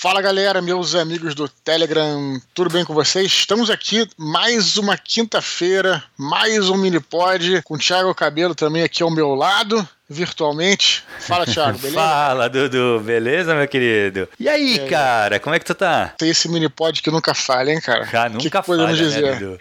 Fala galera, meus amigos do Telegram, tudo bem com vocês? Estamos aqui mais uma quinta-feira, mais um mini pod com o Thiago Cabelo também aqui ao meu lado virtualmente. Fala, Thiago, beleza? Fala, Dudu, beleza, meu querido? E aí, e aí, cara, como é que tu tá? Tem esse mini pod que nunca falha, hein, cara? Ah, nunca que falha, dizer? Né, Dudu?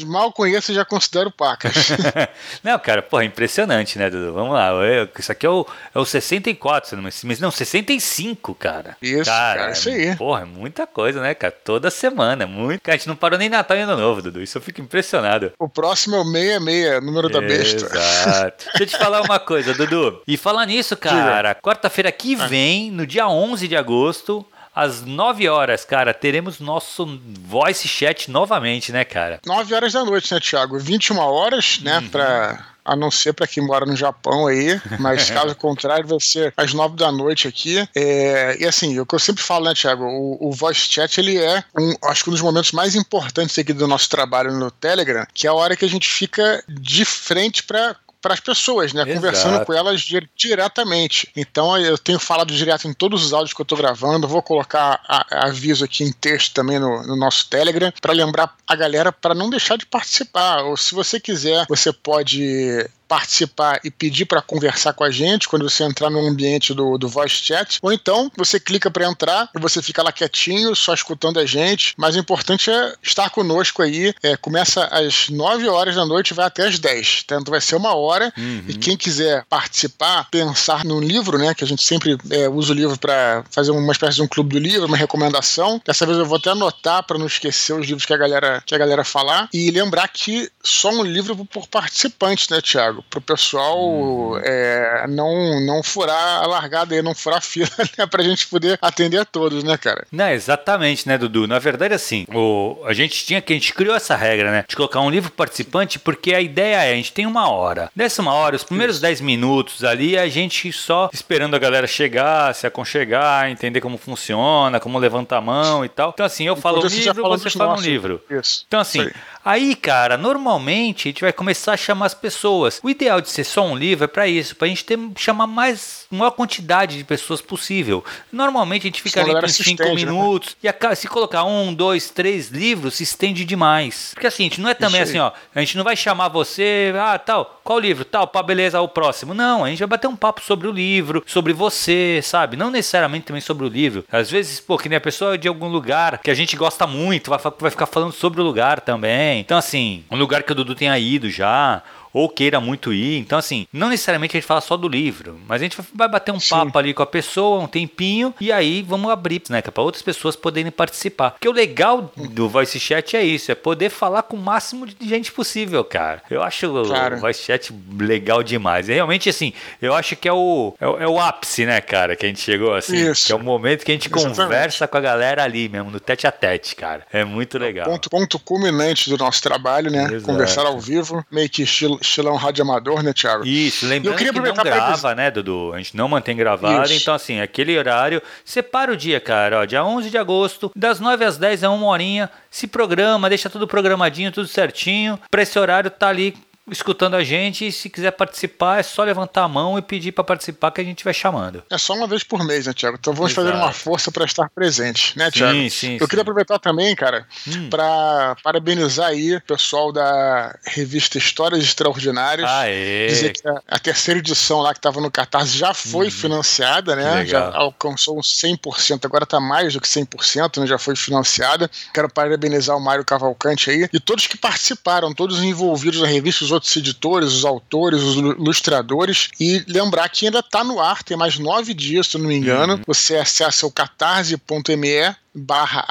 Mal conheço e já considero pacas. não, cara, porra, impressionante, né, Dudu? Vamos lá. Eu, isso aqui é o, é o 64, mas não, 65, cara. Isso, cara, cara isso aí. Porra, é muita coisa, né, cara? Toda semana, muito. Cara, a gente não parou nem Natal e Ano Novo, Dudu. Isso eu fico impressionado. O próximo é o 66, número da besta. Exato. Deixa eu te falar uma coisa, Dudu. E falar nisso, cara, quarta-feira que ah. vem, no dia 11 de agosto, às 9 horas, cara, teremos nosso voice chat novamente, né, cara? 9 horas da noite, né, Thiago? 21 horas, né, uhum. pra a não ser para quem mora no Japão aí, mas caso contrário, vai ser às nove da noite aqui. É, e assim, o que eu sempre falo, né, Thiago, o, o voice chat ele é um, acho que um dos momentos mais importantes aqui do nosso trabalho no Telegram, que é a hora que a gente fica de frente para para as pessoas, né? Exato. Conversando com elas diretamente. Então eu tenho falado direto em todos os áudios que eu estou gravando. Vou colocar a, aviso aqui em texto também no, no nosso Telegram para lembrar a galera para não deixar de participar. Ou se você quiser, você pode participar e pedir para conversar com a gente quando você entrar no ambiente do, do voice chat, ou então você clica para entrar e você fica lá quietinho, só escutando a gente. Mas o importante é estar conosco aí. É, começa às 9 horas da noite e vai até às 10. Então vai ser uma hora. Uhum. E quem quiser participar, pensar no livro, né? Que a gente sempre é, usa o livro para fazer uma espécie de um clube do livro, uma recomendação. Dessa vez eu vou até anotar para não esquecer os livros que a galera, que a galera falar. E lembrar que só um livro por participante, né, Tiago? Para o pessoal uhum. é, não, não furar a largada aí, não furar a fila, né, para a gente poder atender a todos, né, cara? Não, exatamente, né, Dudu? Na verdade, assim, o, a gente tinha que, a gente criou essa regra, né, de colocar um livro participante, porque a ideia é, a gente tem uma hora. Dessa uma hora, os primeiros 10 minutos ali, a gente só esperando a galera chegar, se aconchegar, entender como funciona, como levanta a mão e tal. Então, assim, eu falo um livro, você fala um livro. Isso. Então, assim, Aí, cara, normalmente a gente vai começar a chamar as pessoas. O ideal de ser só um livro é para isso, pra gente ter, chamar mais maior quantidade de pessoas possível. Normalmente a gente fica ali por 5 né? minutos né? e a, se colocar um, dois, três livros, se estende demais. Porque assim, a gente não é também assim, ó, a gente não vai chamar você, ah, tal, qual livro? Tal, pá, beleza, o próximo. Não, a gente vai bater um papo sobre o livro, sobre você, sabe? Não necessariamente também sobre o livro. Às vezes, pô, que nem a pessoa de algum lugar que a gente gosta muito, vai, vai ficar falando sobre o lugar também. Então, assim, um lugar que o Dudu tenha ido já, ou queira muito ir. Então, assim, não necessariamente a gente fala só do livro, mas a gente vai bater um Sim. papo ali com a pessoa, um tempinho, e aí vamos abrir, né, para outras pessoas poderem participar. Porque o legal do Voice Chat é isso, é poder falar com o máximo de gente possível, cara. Eu acho claro. o Voice Chat legal demais. É realmente, assim, eu acho que é o, é o, é o, ápice, né, cara, que a gente chegou, assim. Isso. Que é o momento que a gente Exatamente. conversa com a galera ali mesmo, no tete a tete, cara. É muito legal. ponto, ponto culminante do nosso trabalho, né? Exato. Conversar ao vivo, meio que estilo, estilão rádio amador, né, Thiago? Isso, lembrando que não grava, né, Dudu? A gente não mantém gravado, Isso. então assim, aquele horário, separa o dia, cara, ó, dia 11 de agosto, das 9 às 10 é uma horinha, se programa, deixa tudo programadinho, tudo certinho, pra esse horário tá ali escutando a gente e se quiser participar é só levantar a mão e pedir para participar que a gente vai chamando. É só uma vez por mês, né, Tiago? Então vamos Exato. fazer uma força para estar presente, né, Tiago? Sim, sim, Eu sim. queria aproveitar também, cara, hum. para parabenizar aí o pessoal da revista Histórias Extraordinárias. Aê. Dizer que a, a terceira edição lá que estava no Catarse já foi hum. financiada, né? Já alcançou uns 100%, agora está mais do que 100%, né? Já foi financiada. Quero parabenizar o Mário Cavalcante aí e todos que participaram, todos envolvidos na revista, os outros editores, os autores, os ilustradores. E lembrar que ainda está no ar, tem mais nove dias, se eu não me engano. Uhum. Você acessa o catarse.me barra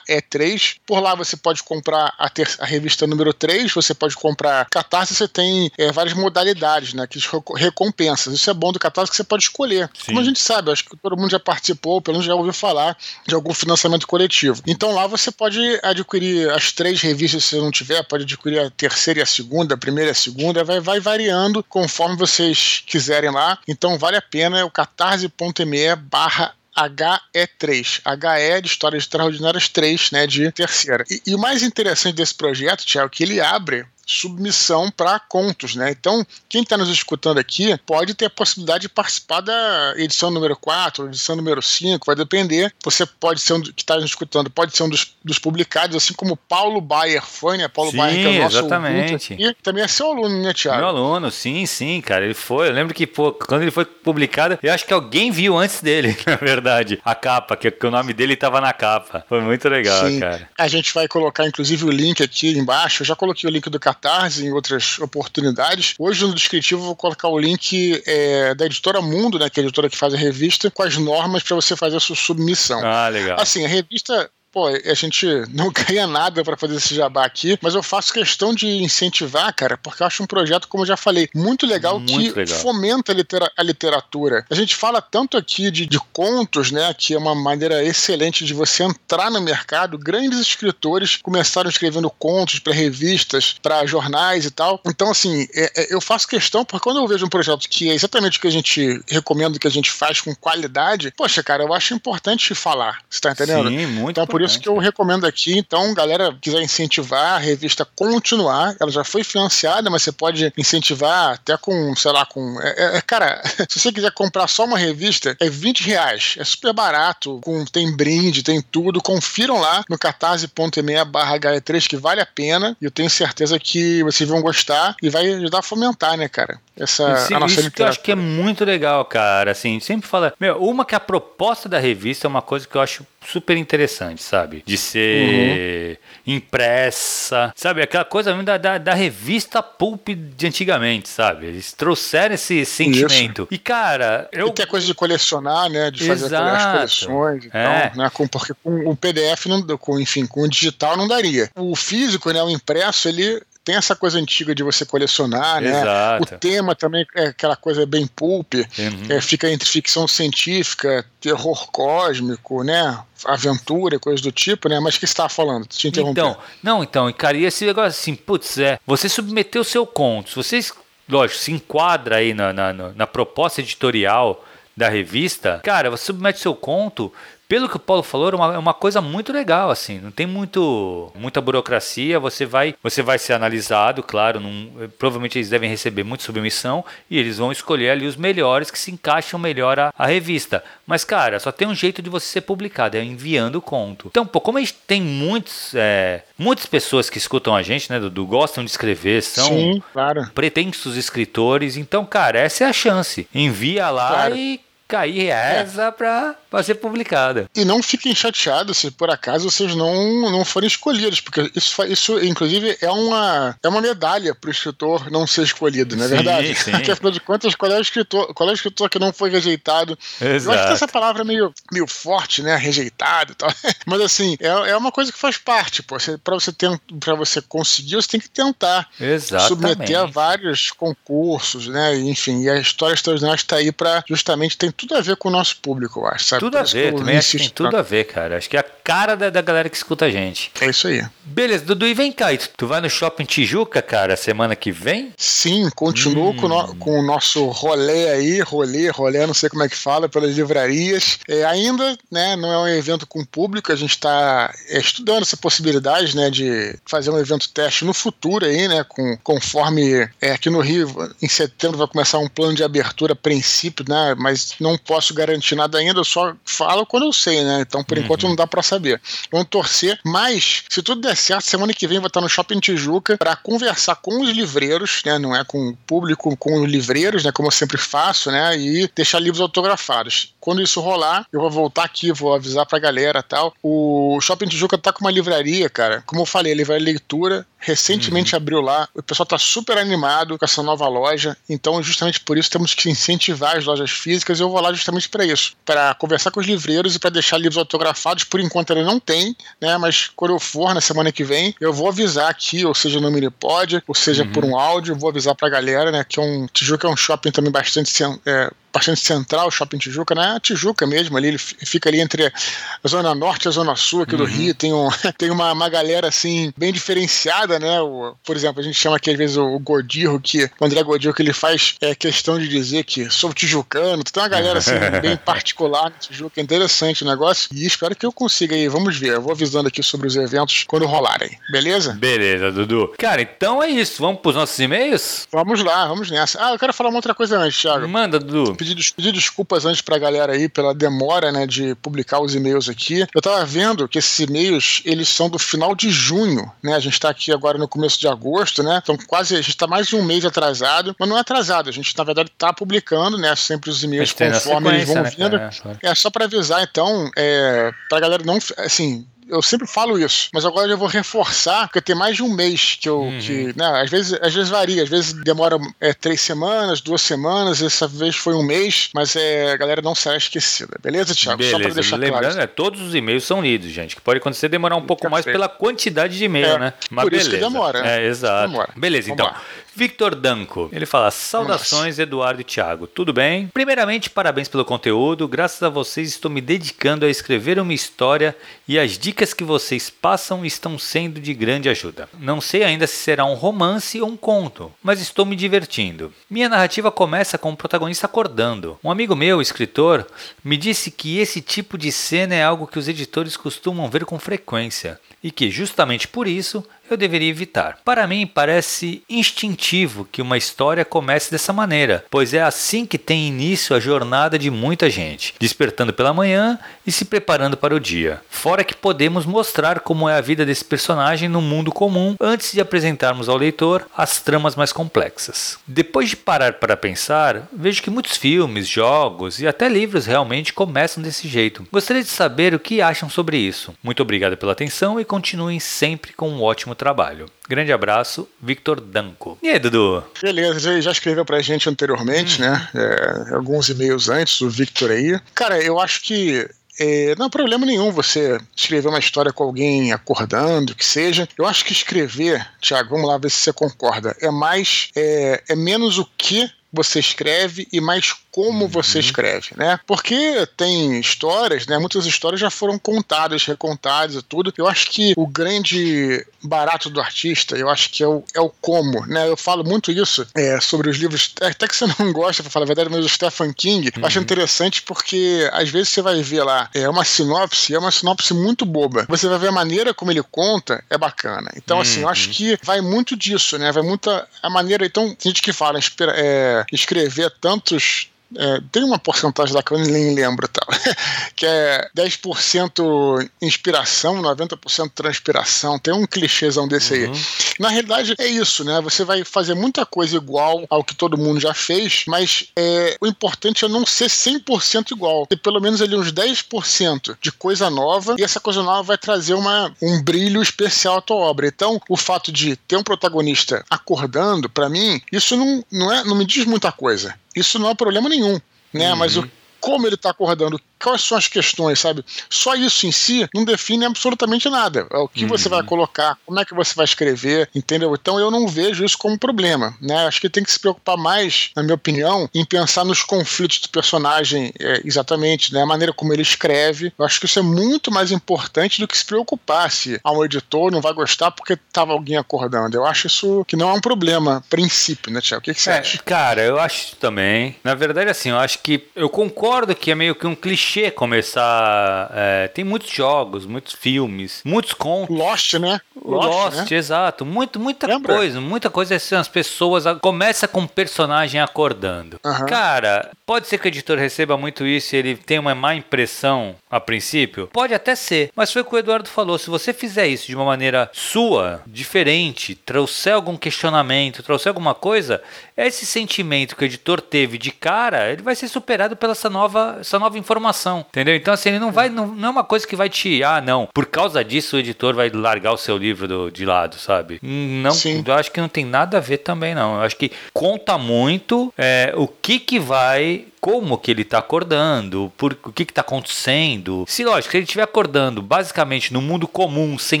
HE3. Por lá você pode comprar a, ter, a revista número 3, você pode comprar Catarse, você tem é, várias modalidades, né? Que recompensas. Isso é bom do Catarse que você pode escolher. Sim. Como a gente sabe, acho que todo mundo já participou, pelo menos já ouviu falar de algum financiamento coletivo. Então lá você pode adquirir as três revistas se não tiver, pode adquirir a terceira e a segunda, a primeira e a segunda, vai, vai variando conforme vocês quiserem lá. Então vale a pena, é o catarse.me barra HE3. HE de Histórias Extraordinárias 3, né, de terceira. E, e o mais interessante desse projeto, Tiago, é que ele abre submissão para contos, né? Então, quem está nos escutando aqui pode ter a possibilidade de participar da edição número 4, edição número 5, vai depender. Você pode ser um que está nos escutando, pode ser um dos, dos, publicados, assim como Paulo Bayer foi, né? Paulo sim, Bayer, que é o nosso exatamente. E também é seu aluno, né, Tiago? Meu aluno, sim, sim, cara. Ele foi. Eu lembro que pô, quando ele foi publicado, eu acho que alguém viu antes dele, na verdade, a capa, que, que o nome dele estava na capa. Foi muito legal, sim. cara. A gente vai colocar, inclusive, o link aqui embaixo. Eu já coloquei o link do Catarse em outras oportunidades. Hoje no descritivo eu vou colocar o link é, da editora Mundo, né, que é a editora que faz a revista, com as normas para você fazer a sua submissão. Ah, legal. Assim, a revista pô, a gente não ganha nada para fazer esse jabá aqui, mas eu faço questão de incentivar, cara, porque eu acho um projeto, como eu já falei, muito legal muito que legal. fomenta a, litera a, literatura. A gente fala tanto aqui de, de, contos, né, que é uma maneira excelente de você entrar no mercado. Grandes escritores começaram escrevendo contos para revistas, para jornais e tal. Então, assim, é, é, eu faço questão, porque quando eu vejo um projeto que é exatamente o que a gente recomenda que a gente faz com qualidade, poxa, cara, eu acho importante falar. Você tá entendendo? Sim, muito então, por isso que eu recomendo aqui. Então, galera, quiser incentivar a revista continuar, ela já foi financiada, mas você pode incentivar até com, sei lá, com. É, é, cara, se você quiser comprar só uma revista, é 20 reais. É super barato, com, tem brinde, tem tudo. Confiram lá no catarse.me barra HE3 que vale a pena. E eu tenho certeza que vocês vão gostar e vai ajudar a fomentar, né, cara? Essa Sim, a nossa isso que eu acho que é muito legal, cara. Assim, sempre fala. Meu, uma que a proposta da revista é uma coisa que eu acho super interessante, sabe? De ser uhum. impressa, sabe? Aquela coisa da, da, da, revista Pulp de antigamente, sabe? Eles trouxeram esse sentimento. Isso. E, cara, eu. E tem a coisa de colecionar, né? De fazer Exato. as coleções. Então, é. né? Com, porque com o PDF, não, com, enfim, com o digital não daria. O físico, né? O impresso, ele tem essa coisa antiga de você colecionar, né? Exato. O tema também é aquela coisa bem pulp, uhum. é, fica entre ficção científica, terror cósmico, né? Aventura, coisa do tipo, né? Mas o que você estava falando? Te Então, não, então, cara, e esse negócio assim, putz, é, você submeteu o seu conto, se vocês, lógico, se enquadra aí na, na, na proposta editorial da revista, cara, você submete seu conto, pelo que o Paulo falou, é uma, uma coisa muito legal, assim. Não tem muito, muita burocracia. Você vai, você vai ser analisado, claro. Num, provavelmente eles devem receber muita submissão e eles vão escolher ali os melhores que se encaixam melhor à, à revista. Mas, cara, só tem um jeito de você ser publicado, é enviando o conto. Então, pô, como a gente tem muitos, é, muitas pessoas que escutam a gente, né, Dudu, gostam de escrever, são Sim, claro. pretensos escritores. Então, cara, essa é a chance. Envia lá claro. e cair reza é. pra, pra ser publicada. E não fiquem chateados se por acaso vocês não, não forem escolhidos, porque isso, isso inclusive, é uma, é uma medalha pro escritor não ser escolhido, não é sim, verdade? Sim. Porque afinal de contas, qual é o escritor, qual é o escritor que não foi rejeitado? Exato. Eu acho que essa palavra é meio, meio forte, né? Rejeitado e tal. Mas assim, é, é uma coisa que faz parte, pô. Você, pra, você ter, você conseguir, você tem que tentar Exatamente. submeter a vários concursos, né? Enfim, e a história extraordinária está aí para justamente tem tudo a ver com o nosso público, eu acho, sabe? Tudo a ver, também acho que tem tudo a ver, cara. Acho que a cara da, da galera que escuta a gente. É isso aí. Beleza, Dudu, e vem cá, tu vai no Shopping Tijuca, cara, semana que vem? Sim, continuo hum. com, no, com, o nosso rolê aí, rolê, rolê, não sei como é que fala, pelas livrarias. É, ainda, né, não é um evento com público, a gente está é, estudando essa possibilidade, né, de fazer um evento teste no futuro aí, né, com, conforme é, aqui no Rio, em setembro vai começar um plano de abertura a princípio, né, mas não posso garantir nada ainda, eu só falo quando eu sei, né, então por uhum. enquanto não dá para saber. Vamos torcer, mas se tudo der certo, semana que vem vou estar no Shopping Tijuca para conversar com os livreiros, né? Não é com o público, com os livreiros, né? Como eu sempre faço, né? E deixar livros autografados. Quando isso rolar, eu vou voltar aqui, vou avisar pra galera tal. O Shopping Tijuca tá com uma livraria, cara. Como eu falei, a livraria leitura recentemente uhum. abriu lá. O pessoal tá super animado com essa nova loja. Então, justamente por isso, temos que incentivar as lojas físicas. Eu vou lá justamente para isso, para conversar com os livreiros e para deixar livros autografados. Por enquanto ele não tem, né? Mas quando eu for na semana que vem, eu vou avisar aqui, ou seja no Minipod, ou seja uhum. por um áudio, eu vou avisar pra galera, né? Que é um Tijuca é um shopping também bastante é, bastante central, o Shopping Tijuca, na Tijuca mesmo, ali, ele fica ali entre a Zona Norte e a Zona Sul aqui uhum. do Rio, tem, um, tem uma, uma galera, assim, bem diferenciada, né, o, por exemplo, a gente chama aqui às vezes o, o Godirro, que o André Godirro, que ele faz é, questão de dizer que sou tijucano, tem uma galera, assim, bem particular no Tijuca, é interessante o negócio, e espero que eu consiga aí, vamos ver, eu vou avisando aqui sobre os eventos quando rolarem, beleza? Beleza, Dudu. Cara, então é isso, vamos pros nossos e-mails? Vamos lá, vamos nessa. Ah, eu quero falar uma outra coisa antes, Thiago. Manda, Dudu. Pedir, pedir desculpas antes pra galera aí pela demora, né, de publicar os e-mails aqui. Eu tava vendo que esses e-mails, eles são do final de junho, né? A gente tá aqui agora no começo de agosto, né? Então quase, a gente tá mais de um mês atrasado, mas não é atrasado, a gente na verdade tá publicando, né, sempre os e-mails conforme eles vão né, vindo. É, é, só para avisar então, é, pra galera não, assim, eu sempre falo isso, mas agora eu vou reforçar, porque tem mais de um mês que eu. Uhum. Que, né, às, vezes, às vezes varia, às vezes demora é, três semanas, duas semanas, essa vez foi um mês, mas é, a galera não será esquecida. Beleza, Thiago? Beleza. Só pra deixar Lembrando, claro. É, todos os e-mails são lidos, gente. Que pode acontecer demorar um pouco mais pela quantidade de e-mail, é, né? Mas por beleza. isso que demora. É, exato. Demora. Beleza, Vamos então. Lá. Victor Danco, ele fala: Saudações. Eduardo e Thiago. Tudo bem? Primeiramente, parabéns pelo conteúdo. Graças a vocês, estou me dedicando a escrever uma história e as dicas que vocês passam estão sendo de grande ajuda. Não sei ainda se será um romance ou um conto, mas estou me divertindo. Minha narrativa começa com o protagonista acordando. Um amigo meu, escritor, me disse que esse tipo de cena é algo que os editores costumam ver com frequência e que, justamente por isso, eu deveria evitar. Para mim, parece instintivo que uma história comece dessa maneira, pois é assim que tem início a jornada de muita gente, despertando pela manhã e se preparando para o dia. Fora que podemos mostrar como é a vida desse personagem no mundo comum antes de apresentarmos ao leitor as tramas mais complexas. Depois de parar para pensar, vejo que muitos filmes, jogos e até livros realmente começam desse jeito. Gostaria de saber o que acham sobre isso. Muito obrigado pela atenção e continuem sempre com um ótimo trabalho. Grande abraço, Victor Danco. E aí, Dudu? Beleza, já escreveu pra gente anteriormente, hum. né? É, alguns e-mails antes, o Victor aí. Cara, eu acho que é, não há problema nenhum você escrever uma história com alguém acordando, que seja. Eu acho que escrever, Tiago, vamos lá ver se você concorda, é mais, é, é menos o que você escreve e mais como você uhum. escreve, né? Porque tem histórias, né? Muitas histórias já foram contadas, recontadas e tudo. Eu acho que o grande barato do artista, eu acho que é o, é o como, né? Eu falo muito isso é, sobre os livros, até que você não gosta, pra falar a verdade, mas o Stephen King, uhum. eu acho uhum. interessante porque às vezes você vai ver lá é uma sinopse, é uma sinopse muito boba. Você vai ver a maneira como ele conta, é bacana. Então, uhum. assim, eu acho uhum. que vai muito disso, né? Vai muito a, a maneira. Então, tem gente que fala, é, escrever tantos é, tem uma porcentagem lá que eu nem lembro, tal, que é 10% inspiração, 90% transpiração. Tem um clichêzão desse uhum. aí. Na realidade, é isso, né? Você vai fazer muita coisa igual ao que todo mundo já fez, mas é, o importante é não ser 100% igual. Ter pelo menos ali uns 10% de coisa nova, e essa coisa nova vai trazer uma, um brilho especial à tua obra. Então, o fato de ter um protagonista acordando, para mim, isso não, não, é, não me diz muita coisa. Isso não é problema nenhum, né? Uhum. Mas o como ele está acordando, quais são as questões, sabe? Só isso em si não define absolutamente nada. É o que uhum. você vai uhum. colocar, como é que você vai escrever, entendeu? Então eu não vejo isso como problema, né? Acho que tem que se preocupar mais, na minha opinião, em pensar nos conflitos do personagem, é, exatamente, né? A maneira como ele escreve. Eu acho que isso é muito mais importante do que se preocupar se a um editor não vai gostar porque estava alguém acordando. Eu acho isso que não é um problema, princípio, né, Tiago? O que, que você é, acha? Cara, eu acho também. Na verdade, assim, eu acho que eu concordo que é meio que um clichê clichê começar. É, tem muitos jogos, muitos filmes, muitos contos. Lost, né? Lost, Lost né? exato. Muito, muita Lembra? coisa. Muita coisa assim, as pessoas. Começa com um personagem acordando. Uhum. Cara, pode ser que o editor receba muito isso e ele tenha uma má impressão a princípio. Pode até ser. Mas foi o que o Eduardo falou. Se você fizer isso de uma maneira sua, diferente, trouxer algum questionamento, trouxer alguma coisa, esse sentimento que o editor teve de cara, ele vai ser superado pela essa nova, essa nova informação, entendeu? Então, assim, ele não vai, não, não é uma coisa que vai te, ah, não, por causa disso o editor vai largar o seu livro do, de lado, sabe? Não, Sim. eu acho que não tem nada a ver também, não. Eu acho que conta muito é, o que que vai como que ele está acordando, por, o que está acontecendo, dormindo, se lógico, se ele estiver acordando basicamente no mundo comum, sem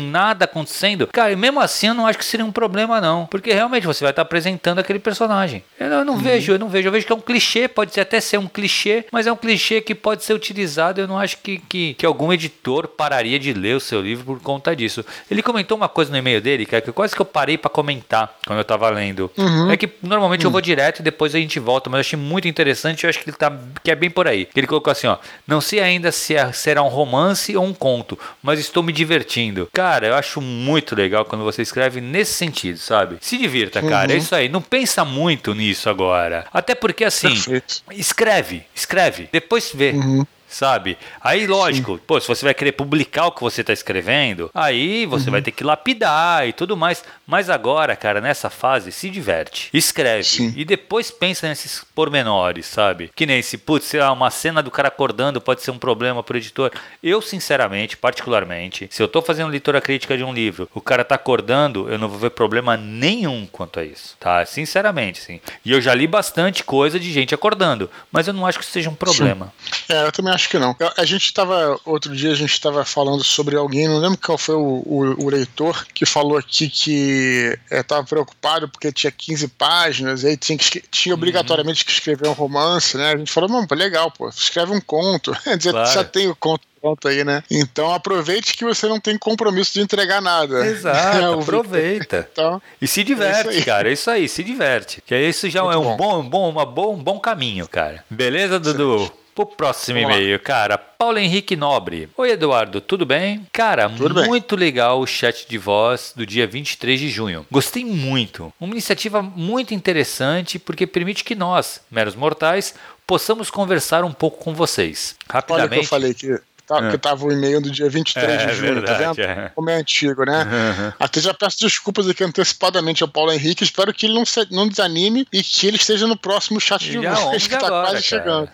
nada acontecendo, cara, mesmo assim eu não acho que seria um problema, não. Porque realmente você vai estar apresentando aquele personagem. Eu não, eu não uhum. vejo, eu não vejo. Eu vejo que é um clichê, pode até ser um clichê, mas é um clichê que pode ser utilizado. Eu não acho que, que, que algum editor pararia de ler o seu livro por conta disso. Ele comentou uma coisa no e-mail dele, cara, que quase que eu parei para comentar quando eu tava lendo. Uhum. É que normalmente uhum. eu vou direto e depois a gente volta, mas eu achei muito interessante. Eu acho que ele tá que é bem por aí. Ele colocou assim, ó, não sei ainda se é, será um romance ou um conto, mas estou me divertindo. Cara, eu acho muito legal quando você escreve nesse sentido, sabe? Se divirta, cara. É uhum. É isso aí. Não pensa muito nisso agora. Até porque assim, Perfeito. escreve, escreve, depois vê. Uhum sabe? Aí, lógico, Sim. pô, se você vai querer publicar o que você está escrevendo, aí você uhum. vai ter que lapidar e tudo mais. Mas agora, cara, nessa fase, se diverte. Escreve. Sim. E depois pensa nesses pormenores, sabe? Que nem esse, putz, sei lá, uma cena do cara acordando pode ser um problema pro editor. Eu, sinceramente, particularmente, se eu tô fazendo leitura crítica de um livro, o cara tá acordando, eu não vou ver problema nenhum quanto a isso, tá? Sinceramente, sim. E eu já li bastante coisa de gente acordando, mas eu não acho que isso seja um problema. Sim. É, eu também acho que não. A gente estava, outro dia, a gente estava falando sobre alguém, não lembro qual foi o, o, o leitor, que falou aqui que estava é, preocupado porque tinha 15 páginas, e aí tinha, que, tinha uhum. obrigatoriamente que escrever um romance, né? A gente falou, não, legal, pô, escreve um conto. Claro. Já tem o conto pronto aí, né? Então aproveite que você não tem compromisso de entregar nada. Exato, aproveita. Então, e se diverte, é cara. É isso aí, se diverte. Que isso já Muito é um bom, bom, uma bom, um bom caminho, cara. Beleza, Dudu? Pro próximo e-mail, cara. Paulo Henrique Nobre. Oi, Eduardo, tudo bem? Cara, tudo muito bem. legal o chat de voz do dia 23 de junho. Gostei muito. Uma iniciativa muito interessante porque permite que nós, meros mortais, possamos conversar um pouco com vocês. Rapidamente. Olha que eu falei que tá, é. que tava o e-mail do dia 23 é, de junho, tá verdade, tá vendo? É. Como é antigo, né? Uhum. Até já peço desculpas aqui antecipadamente ao Paulo Henrique, espero que ele não, se, não desanime e que ele esteja no próximo chat de voz, que tá agora, quase cara. chegando.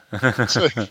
aí.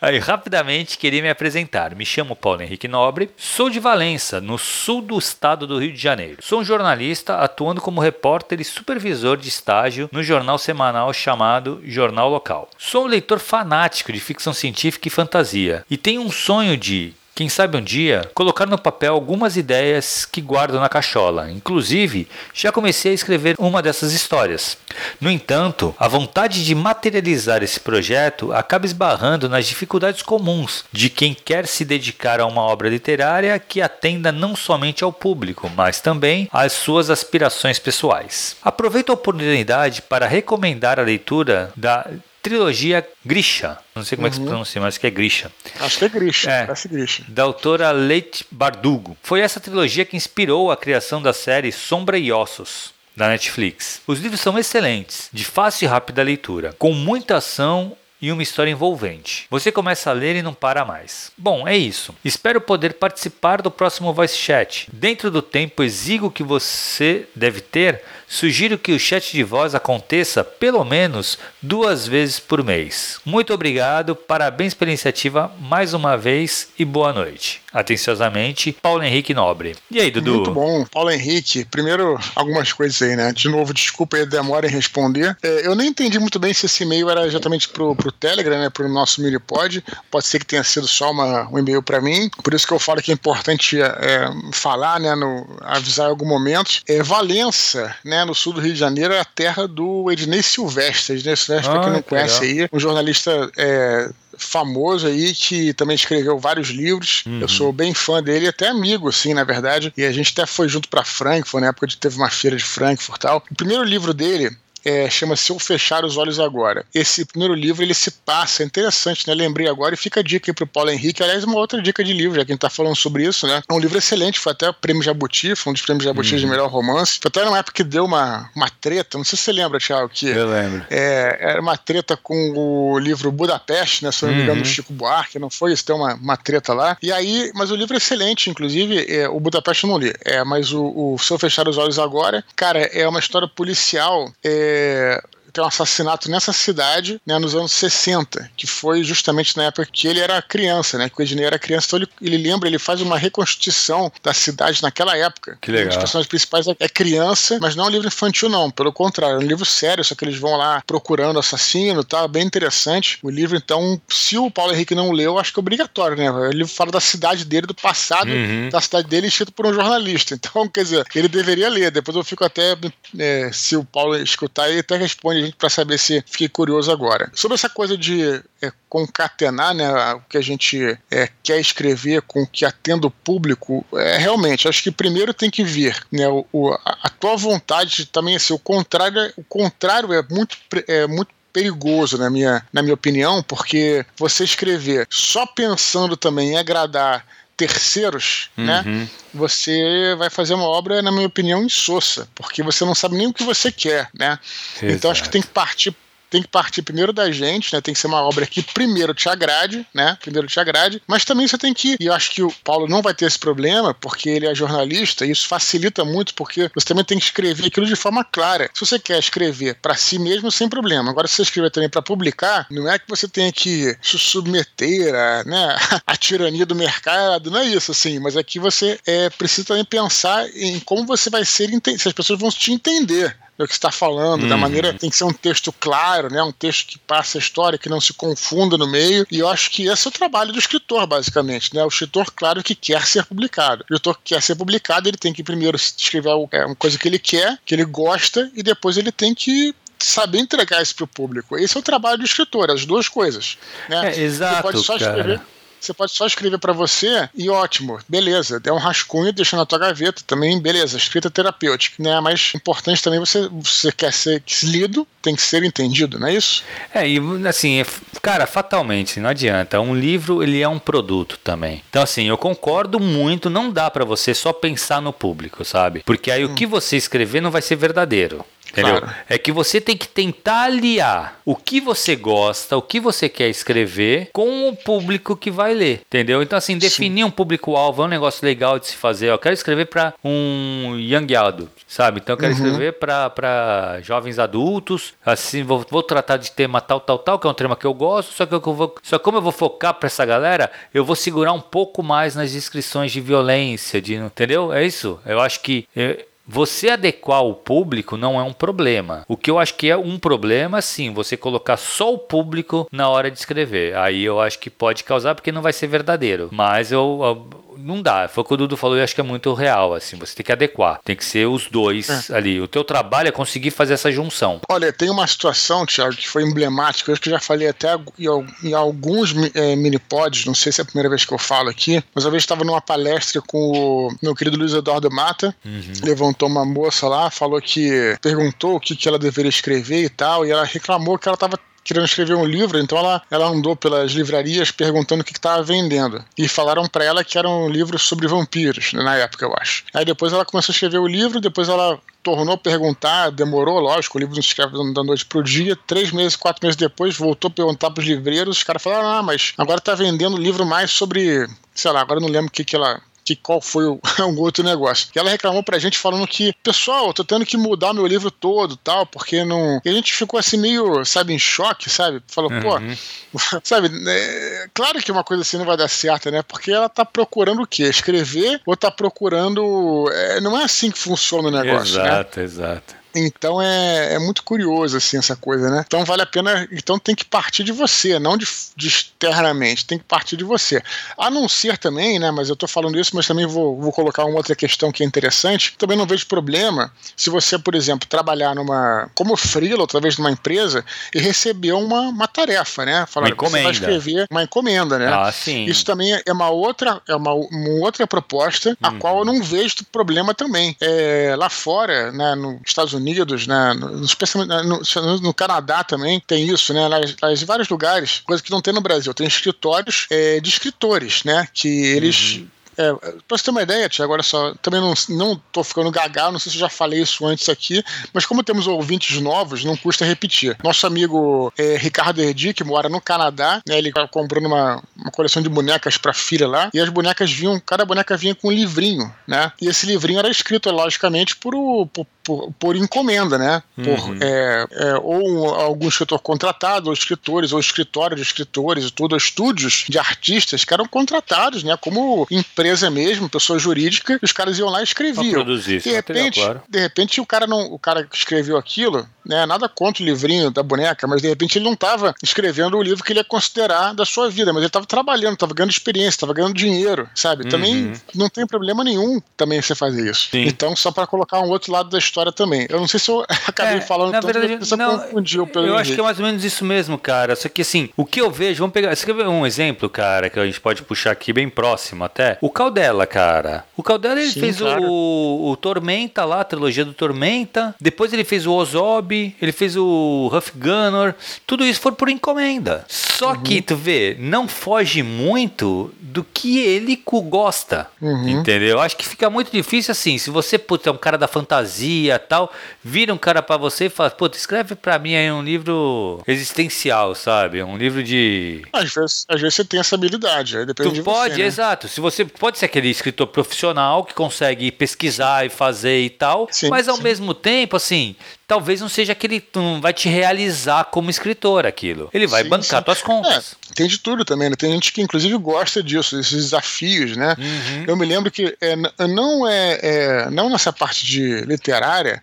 aí, rapidamente, queria me apresentar. Me chamo Paulo Henrique Nobre, sou de Valença, no sul do estado do Rio de Janeiro. Sou um jornalista atuando como repórter e supervisor de estágio no jornal semanal chamado Jornal Local. Sou um leitor fanático de ficção científica e fantasia e tenho um sonho de quem sabe um dia colocar no papel algumas ideias que guardo na cachola. Inclusive, já comecei a escrever uma dessas histórias. No entanto, a vontade de materializar esse projeto acaba esbarrando nas dificuldades comuns de quem quer se dedicar a uma obra literária que atenda não somente ao público, mas também às suas aspirações pessoais. Aproveito a oportunidade para recomendar a leitura da trilogia Grisha. Não sei como uhum. é que se uhum. pronuncia, mas que é Grisha. Acho que é Grisha, é, parece Grisha. Da autora Leite Bardugo. Foi essa trilogia que inspirou a criação da série Sombra e Ossos da Netflix. Os livros são excelentes, de fácil e rápida leitura, com muita ação e uma história envolvente. Você começa a ler e não para mais. Bom, é isso. Espero poder participar do próximo Voice Chat. Dentro do tempo exíguo que você deve ter, sugiro que o chat de voz aconteça pelo menos duas vezes por mês. Muito obrigado, parabéns pela iniciativa mais uma vez e boa noite. Atenciosamente, Paulo Henrique Nobre. E aí, Dudu? Muito bom, Paulo Henrique. Primeiro, algumas coisas aí, né? De novo, desculpa aí a demora em responder. É, eu nem entendi muito bem se esse e-mail era exatamente pro, pro Telegram, né? Pro nosso Minipod. Pode ser que tenha sido só uma, um e-mail para mim. Por isso que eu falo que é importante é, falar, né? No, avisar em algum momento. É, Valença, né? Né, no sul do Rio de Janeiro, é a terra do Ednei Silvestre. Ednei Silvestre, ah, para quem não conhece legal. aí, um jornalista é, famoso aí que também escreveu vários livros. Uhum. Eu sou bem fã dele, até amigo, assim, na verdade. E a gente até foi junto para Frankfurt, na época de teve uma feira de Frankfurt e tal. O primeiro livro dele é, chama Se Eu Fechar os Olhos Agora. Esse primeiro livro ele se passa, é interessante, né? Lembrei agora e fica a dica aí pro Paulo Henrique. Aliás, uma outra dica de livro, já que a gente tá falando sobre isso, né? É um livro excelente, foi até o Prêmio Jabuti, foi um dos prêmios Jabuti uhum. de melhor romance. Foi até numa época que deu uma, uma treta, não sei se você lembra, Thiago, que. Eu lembro. É, era uma treta com o livro Budapeste, né? Se não me engano, do uhum. Chico Buarque, não foi isso? Tem uma, uma treta lá. E aí, mas o livro é excelente, inclusive, é, o Budapeste eu não li, é, mas o, o Se Eu Fechar os Olhos Agora, cara, é uma história policial. É, é, um assassinato nessa cidade, né, nos anos 60, que foi justamente na época que ele era criança, né, que o Ednei era criança, então ele, ele lembra, ele faz uma reconstituição da cidade naquela época. Que legal. Um dos personagens principais é, é criança, mas não é um livro infantil não, pelo contrário, é um livro sério, só que eles vão lá procurando assassino, tá, bem interessante. O livro, então, se o Paulo Henrique não leu, acho que é obrigatório, né, o livro fala da cidade dele, do passado Uhum. da cidade dele, escrito por um jornalista, então, quer dizer, ele deveria ler, depois eu fico até, é, se o Paulo escutar, ele até responde para saber se fiquei curioso agora. Sobre essa coisa de é, concatenar né, o que a gente é, quer escrever com o que atenda o público, é, realmente, acho que primeiro tem que vir né, o, o- a, tua vontade também, assim, o contrário, o contrário é muito, é muito perigoso, na minha, na minha opinião, porque você escrever só pensando também em agradar terceiros, né? Uhum. Você vai fazer uma obra, na minha opinião, insossa, porque você não sabe nem o que você quer, né? Então acho que Exato. tem que partir tem que partir primeiro da gente, né? Tem que ser uma obra que primeiro te agrade, né? Primeiro te agrade, mas também você tem que. E eu acho que o Paulo não vai ter esse problema, porque ele é jornalista, e isso facilita muito, porque você também tem que escrever aquilo de forma clara. Se você quer escrever para si mesmo, sem problema. Agora, se você escrever também para publicar, não é que você tenha que se submeter a, né, a tirania do mercado, não é isso, assim, mas é que você é, precisa também pensar em como você vai ser, se as pessoas vão te entender do que está falando, da Uhum. maneira tem que ser um texto claro, né, um texto que passa a história, que não se confunda no meio. E eu acho que esse é o trabalho do escritor, basicamente, né? O escritor, claro, que quer ser publicado. O escritor que quer ser publicado, ele tem que primeiro escrever é, uma coisa que ele quer, que ele gosta, e depois ele tem que saber entregar isso para o público. Esse é o trabalho do escritor, as duas coisas. Né? É, exato, Você pode só cara. Você pode só escrever para você e ótimo, beleza. Der um rascunho, deixa na tua gaveta também, beleza. Escrita terapêutica, né? Mas importante também você, você quer ser lido, tem que ser entendido, não é isso? É, e assim, é- cara, fatalmente, não adianta. Um livro, ele é um produto também. Então, assim, eu concordo muito, não dá pra você só pensar no público, sabe? Porque aí o que você escrever não vai ser verdadeiro. Entendeu? Claro. É que você tem que tentar aliar o que você gosta, o que você quer escrever com o público que vai ler, entendeu? Então, assim, definir um público-alvo é um negócio legal de se fazer. Eu quero escrever pra um young adult, sabe? Então, eu quero escrever pra- pra jovens adultos, assim, vou, vou tratar de tema tal, tal, tal, que é um tema que eu gosto, só que eu vou, só como eu vou focar pra essa galera, eu vou segurar um pouco mais nas descrições de violência, de, entendeu? É isso. Eu acho que eh, você adequar o público não é um problema. O que eu acho que é um problema, sim, você colocar só o público na hora de escrever. Aí eu acho que pode causar porque não vai ser verdadeiro. Mas eu, eu- não dá. Foi o que o Dudu falou e acho que é muito real. Assim, você tem que adequar. Tem que ser os dois ali. O teu trabalho é conseguir fazer essa junção. Olha, tem uma situação, Thiago, que foi emblemática. Eu acho que eu já falei até em, al- em alguns eh, mini-pods, não sei se é a primeira vez que eu falo aqui, mas uma vez estava numa palestra com o meu querido Luiz Eduardo Mata. Levantou uma moça lá, falou que perguntou o que, que ela deveria escrever e tal, e ela reclamou que ela estava querendo escrever um livro, então ela, ela andou pelas livrarias perguntando o que estava vendendo. E falaram para ela que era um livro sobre vampiros, né, na época, eu acho. Aí depois ela começou a escrever o livro, depois ela tornou a perguntar, demorou, lógico, o livro não se escreve da noite pro dia. Três meses, quatro meses depois, voltou a perguntar pros livreiros, os caras falaram, ah, mas agora tá vendendo livro mais sobre, sei lá, agora eu não lembro o que que ela que qual foi o, um outro negócio. E ela reclamou pra gente falando que, pessoal, eu tô tendo que mudar meu livro todo tal, porque não. E a gente ficou assim meio, sabe, em choque, sabe? Falou, pô, sabe, é, claro que uma coisa assim não vai dar certo, né? Porque ela tá procurando o quê? Escrever ou tá procurando. é, não é assim que funciona o negócio, né? exato, exato. Então é, é muito curioso assim essa coisa, né? Então vale a pena, então tem que partir de você, não de, de externamente, tem que partir de você. A não ser também, né? Mas eu tô falando isso, mas também vou, vou colocar uma outra questão que é interessante. Também não vejo problema se você, por exemplo, trabalhar numa como freela, através de uma empresa e receber uma, uma tarefa, né? Falar, você vai escrever uma encomenda, né? Ah, sim. Isso também é uma outra, é uma, uma outra proposta, a Uhum. qual eu não vejo problema também. É, lá fora, né, nos Estados Unidos, né, no, especialmente no, no Canadá também tem isso, né, nas, nas- em vários lugares, coisa que não tem no Brasil. Tem escritórios é, de escritores, né, que eles Uhum. É, pra você ter uma ideia, Tiago, olha só, também não, não tô ficando gagal, não sei se eu já falei isso antes aqui, mas como temos ouvintes novos, não custa repetir. Nosso amigo é, Ricardo Erdi, que mora no Canadá, né, ele comprou uma, uma coleção de bonecas pra filha lá, e as bonecas vinham, cada boneca vinha com um livrinho, né? E esse livrinho era escrito, logicamente, por, por, por, por encomenda, né? Por, uhum. é, é, ou algum escritor contratado, ou escritores, ou escritório de escritores e tudo, estúdios de artistas que eram contratados, né? Como empresa mesmo, pessoa jurídica, os caras iam lá e escreviam. Produzir de repente, claro. de repente o cara não, o cara que escreveu aquilo, né? Nada contra o livrinho da boneca, mas de repente ele não estava escrevendo o livro que ele ia considerar da sua vida, mas ele estava trabalhando, estava ganhando experiência, estava ganhando dinheiro, sabe? Uhum. Também não tem problema nenhum também você fazer isso. Sim. Então, só para colocar um outro lado da história também. Eu não sei se eu acabei é, falando na tanto verdade, não, confundiu pelo Eu acho que é mais ou menos isso mesmo, cara. Só que assim, o que eu vejo, vamos pegar, escrever um exemplo, cara, que a gente pode puxar aqui bem próximo até. O Caldela, cara. O Caldela ele Sim, fez claro. o, o Tormenta lá, a trilogia do Tormenta. Depois ele fez o Ozob, ele fez o Huff Gunner. Tudo isso foi por encomenda. Só uhum. que, tu vê, não foge muito do que ele gosta. Uhum. Entendeu? Acho que fica muito difícil assim. Se você, putz, é um cara da fantasia tal, vira um cara para você e fala, putz, escreve para mim aí um livro existencial, sabe? Um livro de. Às vezes, às vezes você tem essa habilidade, aí depende tu de pode, você, né? exato. Se você pode ser aquele escritor profissional que consegue pesquisar e fazer e tal, sim, mas ao sim. mesmo tempo, assim, talvez não seja aquele. Não vai te realizar como escritor aquilo. Ele vai sim, bancar sim. tuas contas. É, tem de tudo também, né? Tem gente que inclusive gosta disso, desses desafios, né? Uhum. Eu me lembro que é, não é, é, não nessa parte de literária,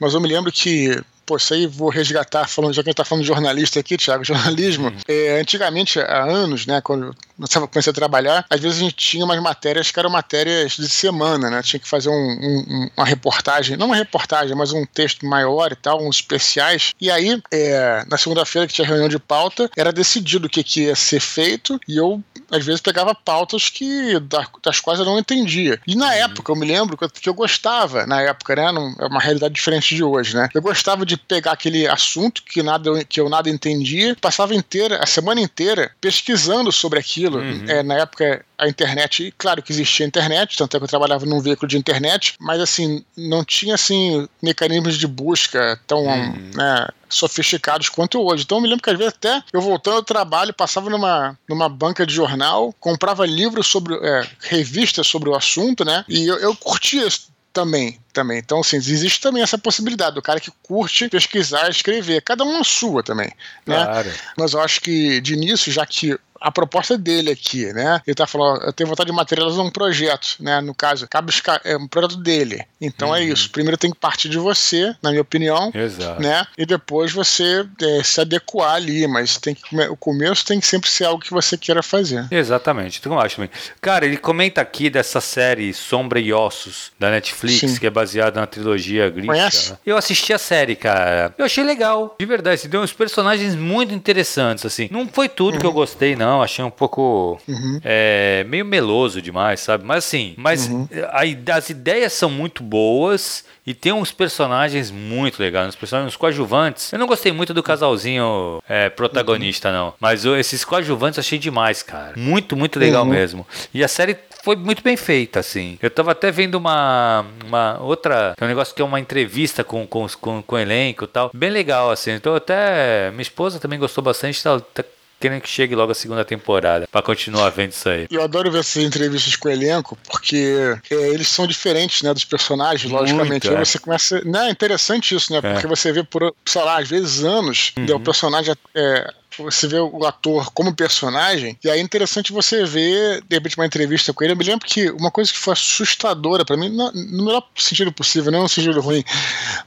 mas eu me lembro que Pô, isso aí vou resgatar, falando, já que a gente tá falando de jornalista aqui, Thiago, jornalismo. Uhum. É, antigamente, há anos, né, quando eu comecei a trabalhar, às vezes a gente tinha umas matérias que eram matérias de semana, né? Tinha que fazer um, um, uma reportagem, não uma reportagem, mas um texto maior e tal, uns especiais. E aí, é, na segunda-feira que tinha reunião de pauta, era decidido o que, que ia ser feito e eu, às vezes, pegava pautas que das quais eu não entendia. E na uhum. época, eu me lembro que eu, gostava, na época, né? É uma realidade diferente de hoje, né? Eu gostava de de pegar aquele assunto que, nada, que eu nada entendia, passava inteira, a semana inteira pesquisando sobre aquilo. Uhum. É, na época a internet, claro que existia internet, tanto é que eu trabalhava num veículo de internet, mas assim, não tinha assim mecanismos de busca tão uhum. né, sofisticados quanto hoje. Então eu me lembro que às vezes até eu voltando ao trabalho, passava numa, numa banca de jornal, comprava livros sobre, é, revistas sobre o assunto, né? E eu, eu curtia também, também. Então, assim, existe também essa possibilidade do cara que curte pesquisar, escrever, cada um a sua também, né? Claro. Mas eu acho que de início, já que a proposta dele aqui, né? Ele tá falando, eu tenho vontade de materializar um projeto, né? No caso, cabe é um projeto dele. Então é uhum. é isso. Primeiro tem que partir de você, na minha opinião, Exato. né? E depois você é, se adequar ali, mas tem que o começo tem que sempre ser algo que você queira fazer. Exatamente. Eu acho também. Cara, ele comenta aqui dessa série Sombra e Ossos da Netflix, Sim. que é baseada na trilogia. Conhece? Eu assisti a série, cara. Eu achei legal, de verdade. Assim, tem uns personagens muito interessantes assim. Não foi tudo uhum. que eu gostei, não não, achei um pouco uhum. é, meio meloso demais, sabe? Mas assim, mas uhum. a, as ideias são muito boas e tem uns personagens muito legais, uns personagens uns coadjuvantes. Eu não gostei muito do casalzinho é, protagonista, uhum. não. Mas esses coadjuvantes achei demais, cara. Muito, muito legal uhum. mesmo. E a série foi muito bem feita, assim. Eu tava até vendo uma, uma outra, um negócio que é uma entrevista com, com, com, com o elenco e tal. Bem legal, assim. Então até minha esposa também gostou bastante, tá, tá querendo que chegue logo a segunda temporada para continuar vendo isso aí. Eu adoro ver essas entrevistas com o elenco, porque é, eles são diferentes, né, dos personagens, logicamente. Muito, aí é. você começa. Né, é interessante isso, né? É. Porque você vê por, sei lá, às vezes anos, uhum. né, o personagem é, você vê o ator como personagem, e aí é interessante você ver, de repente, uma entrevista com ele. Eu me lembro que uma coisa que foi assustadora para mim, no, melhor sentido possível, não no sentido ruim,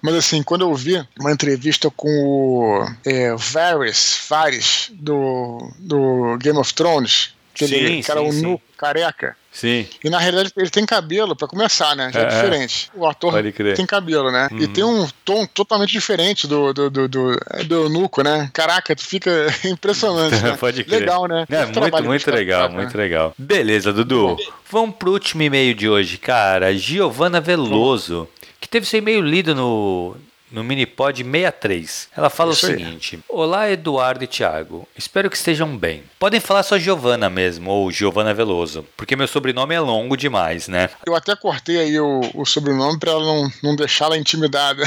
mas assim, quando eu vi uma entrevista com o é, Varys, Varys do, do Game of Thrones, aquele sim, cara, sim, o nu, careca. Sim. E na realidade ele tem cabelo, para começar, né? Já é, é, diferente. O ator tem cabelo, né? Uhum. E tem um tom totalmente diferente do, do, do, do, do eunuco, né? Caraca, tu fica impressionante. Né? Pode crer. Legal, né? É, muito, muito legal, muito né? legal. Beleza, Dudu. Vamos pro último e-mail de hoje, cara. Giovana Veloso, que teve seu e-mail lido no, no Minipod 63. Ela fala Isso o seguinte: aí. Olá, Eduardo e Thiago. Espero que estejam bem. Podem falar só Giovana mesmo, ou Giovana Veloso, porque meu sobrenome é longo demais, né? Eu até cortei aí o, o sobrenome pra ela não, não deixar ela intimidada.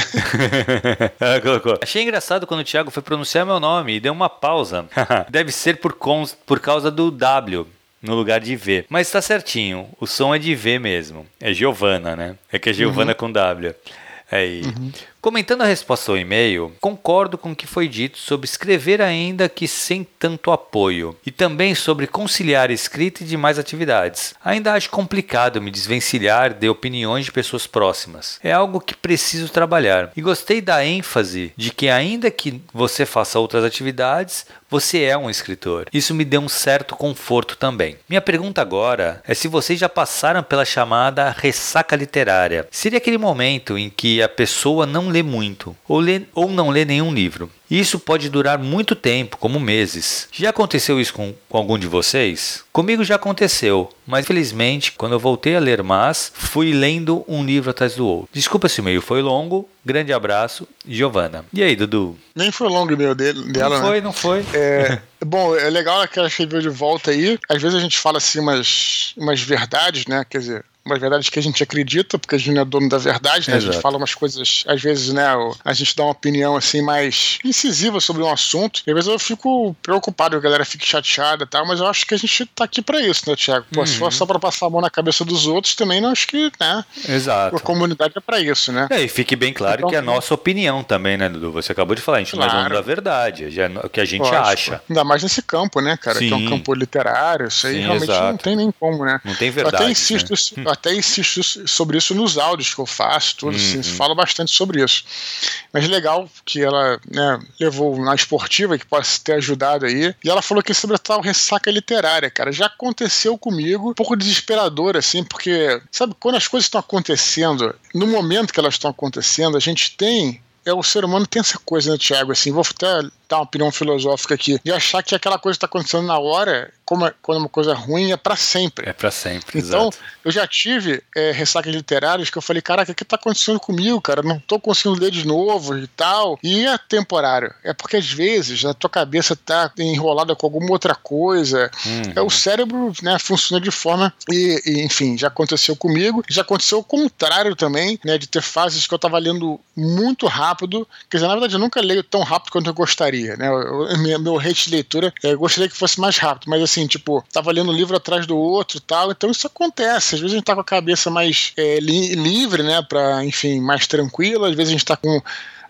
colocou. Achei engraçado quando o Thiago foi pronunciar meu nome e deu uma pausa. Deve ser por, cons, por causa do W no lugar de V. Mas está certinho, o som é de V mesmo. É Giovana, né? É que é Giovana uhum. com W. Aí. Uhum. Comentando a resposta ao e-mail, concordo com o que foi dito sobre escrever ainda que sem tanto apoio e também sobre conciliar escrita e demais atividades. Ainda acho complicado me desvencilhar de opiniões de pessoas próximas. É algo que preciso trabalhar. E gostei da ênfase de que ainda que você faça outras atividades, você é um escritor. Isso me deu um certo conforto também. Minha pergunta agora é se vocês já passaram pela chamada ressaca literária. Seria aquele momento em que a pessoa não lê muito ou, lê, ou não lê nenhum livro. Isso pode durar muito tempo, como meses. Já aconteceu isso com, com, algum de vocês? Comigo já aconteceu, mas felizmente, quando eu voltei a ler mais, fui lendo um livro atrás do outro. Desculpa se o meio foi longo. Grande abraço, Giovana. E aí, Dudu? Nem foi longo o meio dele, dela, Não foi, né? não foi. É, bom, é legal que ela chegou de volta aí. Às vezes a gente fala assim umas, umas verdades, né? Quer dizer, umas verdades que a gente acredita, porque a gente não é dono da verdade, né? A gente fala umas coisas, às vezes, né? A gente dá uma opinião assim mais incisiva sobre um assunto. E às vezes eu fico preocupado que a galera fique chateada e tal, mas eu acho que a gente tá aqui para isso, né, Tiago? Pô, uhum. se for uhum. só pra passar a mão na cabeça dos outros, também não acho que, né? Exato. A comunidade é para isso, né? É, e fique bem claro então, que é a nossa opinião também, né, Dudu? Você acabou de falar, a gente claro. não é dono da verdade, é o que a gente Lógico. acha. Ainda mais nesse campo, né, cara? Sim. Que é um campo literário, isso aí Sim, realmente exato. não tem nem como, né? Não tem verdade. Eu até insisto, né? Até insisto sobre isso nos áudios que eu faço, tudo, assim, uhum. assim, fala bastante sobre isso. Mas legal que ela né, levou na esportiva, que pode ter ajudado aí, e ela falou que sobre a tal ressaca literária, cara, já aconteceu comigo, um pouco desesperador, assim, porque, sabe, quando as coisas estão acontecendo, no momento que elas estão acontecendo, a gente tem é o ser humano tem essa coisa, né, Tiago? Assim, vou até dar uma opinião filosófica aqui, de achar que aquela coisa está acontecendo na hora, como é, quando é uma coisa ruim, é para sempre. É para sempre. Então, exato. eu já tive é, ressacas literárias que eu falei, caraca, o que está acontecendo comigo, cara? Não estou conseguindo ler de novo e tal. E é temporário. É porque às vezes a tua cabeça está enrolada com alguma outra coisa. Uhum. É o cérebro, né, funciona de forma e, e, enfim, já aconteceu comigo. Já aconteceu o contrário também, né, de ter fases que eu estava lendo muito rápido. Quer dizer, na verdade, eu nunca leio tão rápido quanto eu gostaria né? meu, rate de leitura, eu gostaria que fosse mais rápido, mas assim, tipo, tava lendo um livro atrás do outro e tal, então isso acontece. Às vezes a gente tá com a cabeça mais é, li livre, né? Pra, enfim, mais tranquila, às vezes a gente tá com